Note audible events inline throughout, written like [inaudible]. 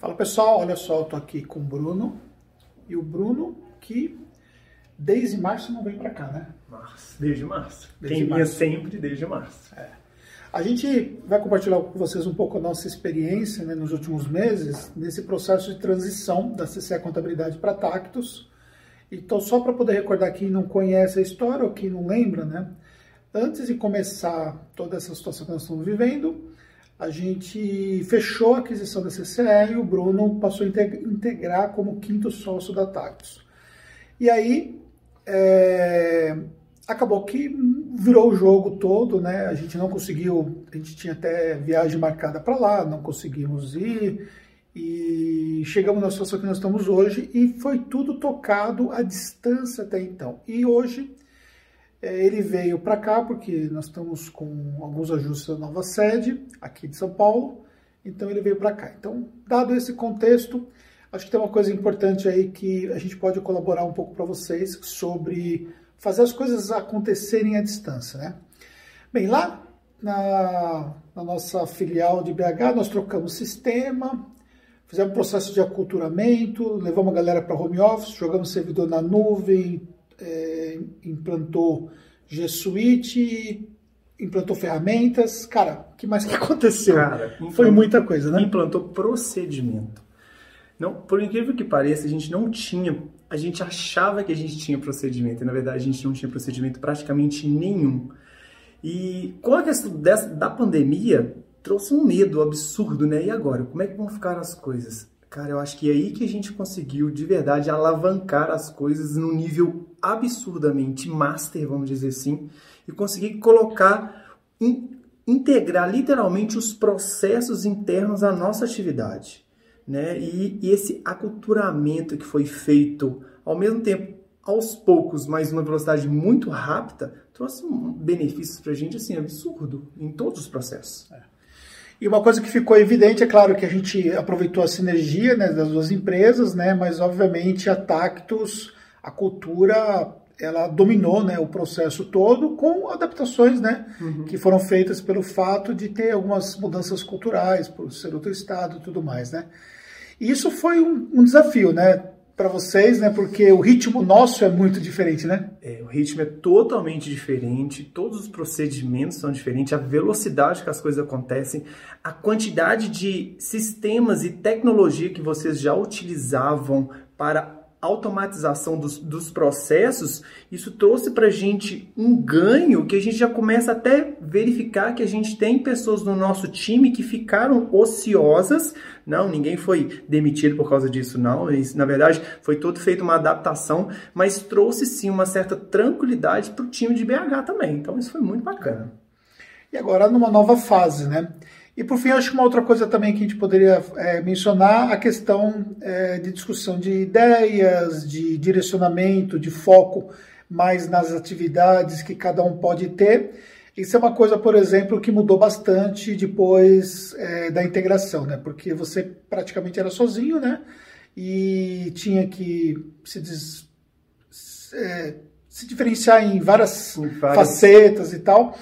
Fala pessoal, olha só, eu tô aqui com o Bruno e o Bruno que desde março não vem para cá, né? Março, desde março. Desde Quem vinha março. sempre desde março. É. A gente vai compartilhar com vocês um pouco a nossa experiência né, nos últimos meses nesse processo de transição da CCE Contabilidade para Tactus. Então, só para poder recordar quem não conhece a história ou quem não lembra, né? Antes de começar toda essa situação que nós estamos vivendo, a gente fechou a aquisição da CCE e o Bruno passou a integrar como quinto sócio da Tactus. E aí, é, acabou que virou o jogo todo, né? A gente não conseguiu, a gente tinha até viagem marcada para lá, não conseguimos ir e chegamos na situação que nós estamos hoje e foi tudo tocado à distância até então. E hoje ele veio para cá porque nós estamos com alguns ajustes da nova sede aqui de São Paulo, então ele veio para cá. Então, dado esse contexto, acho que tem uma coisa importante aí que a gente pode colaborar um pouco para vocês sobre fazer as coisas acontecerem à distância, né? Bem, lá na, na nossa filial de BH, nós trocamos sistema, fizemos um processo de aculturamento, levamos a galera para home office, jogamos servidor na nuvem, é, implantou G Suite, implantou ferramentas. Cara, o que mais que [laughs] aconteceu? Cara, Foi muita coisa, né? Implantou procedimento. Não, por incrível que pareça, a gente não tinha, a gente achava que a gente tinha procedimento, e na verdade a gente não tinha procedimento praticamente nenhum. E com a questão dessa, da pandemia, trouxe um medo absurdo, né? E agora? Como é que vão ficar as coisas? Cara, eu acho que é aí que a gente conseguiu de verdade alavancar as coisas num nível absurdamente master, vamos dizer assim, e conseguir colocar, in, integrar literalmente os processos internos à nossa atividade. Né? E, e esse aculturamento que foi feito ao mesmo tempo aos poucos, mas numa velocidade muito rápida, trouxe benefícios para a gente assim absurdo em todos os processos. É. E uma coisa que ficou evidente, é claro que a gente aproveitou a sinergia né, das duas empresas, né, mas obviamente a Tactus, a cultura, ela dominou né, o processo todo com adaptações né, uhum. que foram feitas pelo fato de ter algumas mudanças culturais, por ser outro estado e tudo mais. Né. E isso foi um, um desafio, né? Para vocês, né? Porque o ritmo nosso é muito diferente, né? É, o ritmo é totalmente diferente, todos os procedimentos são diferentes, a velocidade que as coisas acontecem, a quantidade de sistemas e tecnologia que vocês já utilizavam para automatização dos, dos processos, isso trouxe para a gente um ganho que a gente já começa até verificar que a gente tem pessoas no nosso time que ficaram ociosas. Não, ninguém foi demitido por causa disso, não. Isso, na verdade, foi todo feito uma adaptação, mas trouxe sim uma certa tranquilidade para o time de BH também. Então, isso foi muito bacana. E agora numa nova fase, né? E por fim, acho que uma outra coisa também que a gente poderia é, mencionar, a questão é, de discussão de ideias, de direcionamento, de foco mais nas atividades que cada um pode ter. Isso é uma coisa, por exemplo, que mudou bastante depois é, da integração, né? Porque você praticamente era sozinho, né? E tinha que se, des, é, se diferenciar em várias, várias facetas e tal.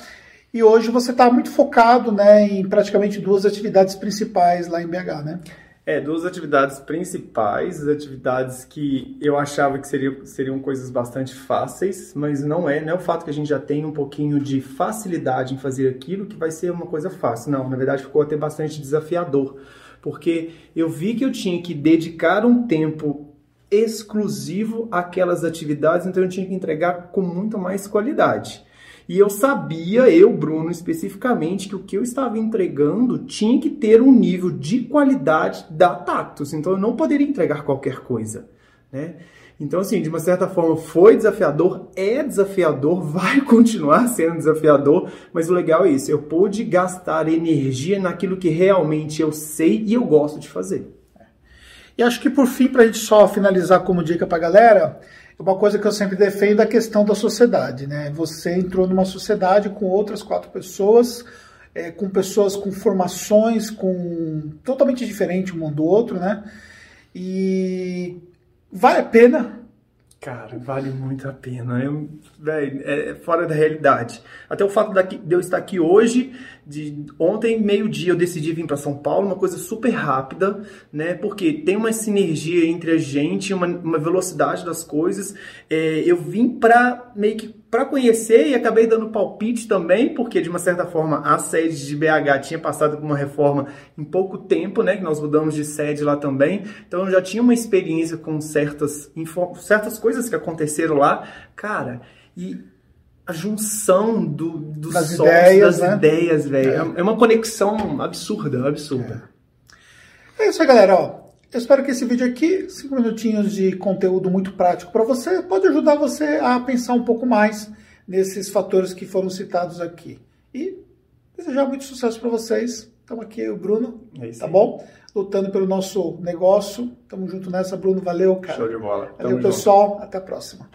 E hoje você está muito focado né, em praticamente duas atividades principais lá em BH, né? É, duas atividades principais, atividades que eu achava que seriam, seriam coisas bastante fáceis, mas não é. Não é o fato que a gente já tem um pouquinho de facilidade em fazer aquilo que vai ser uma coisa fácil. Não, na verdade ficou até bastante desafiador, porque eu vi que eu tinha que dedicar um tempo exclusivo àquelas atividades, então eu tinha que entregar com muito mais qualidade. E eu sabia, eu, Bruno, especificamente, que o que eu estava entregando tinha que ter um nível de qualidade da Tactus. Então eu não poderia entregar qualquer coisa. Né? Então, assim, de uma certa forma foi desafiador, é desafiador, [laughs] vai continuar sendo desafiador, mas o legal é isso, eu pude gastar energia naquilo que realmente eu sei e eu gosto de fazer. E acho que por fim, para a gente só finalizar como dica para a galera, uma coisa que eu sempre defendo é a questão da sociedade, né? Você entrou numa sociedade com outras quatro pessoas, é, com pessoas com formações com totalmente diferentes um do outro, né? E vale a pena Cara, vale muito a pena. Eu, véio, é fora da realidade. Até o fato de eu estar aqui hoje, de ontem, meio-dia, eu decidi vir para São Paulo, uma coisa super rápida, né? Porque tem uma sinergia entre a gente, uma, uma velocidade das coisas. É, eu vim para meio que para conhecer e acabei dando palpite também, porque de uma certa forma a sede de BH tinha passado por uma reforma em pouco tempo, né? Que nós mudamos de sede lá também. Então eu já tinha uma experiência com certas, certas coisas que aconteceram lá. Cara, e a junção do, dos das sons, ideias, das né? ideias, velho. É. é. uma conexão absurda, absurda. É. é isso aí, galera. Ó, eu espero que esse vídeo aqui, cinco minutinhos de conteúdo muito prático para você, pode ajudar você a pensar um pouco mais nesses fatores que foram citados aqui. E desejar muito sucesso para vocês. Estamos aqui, o Bruno, é tá bom? Lutando pelo nosso negócio. Tamo junto nessa, Bruno. Valeu, cara. Show de bola. Valeu, Tamo pessoal. Junto. Até a próxima.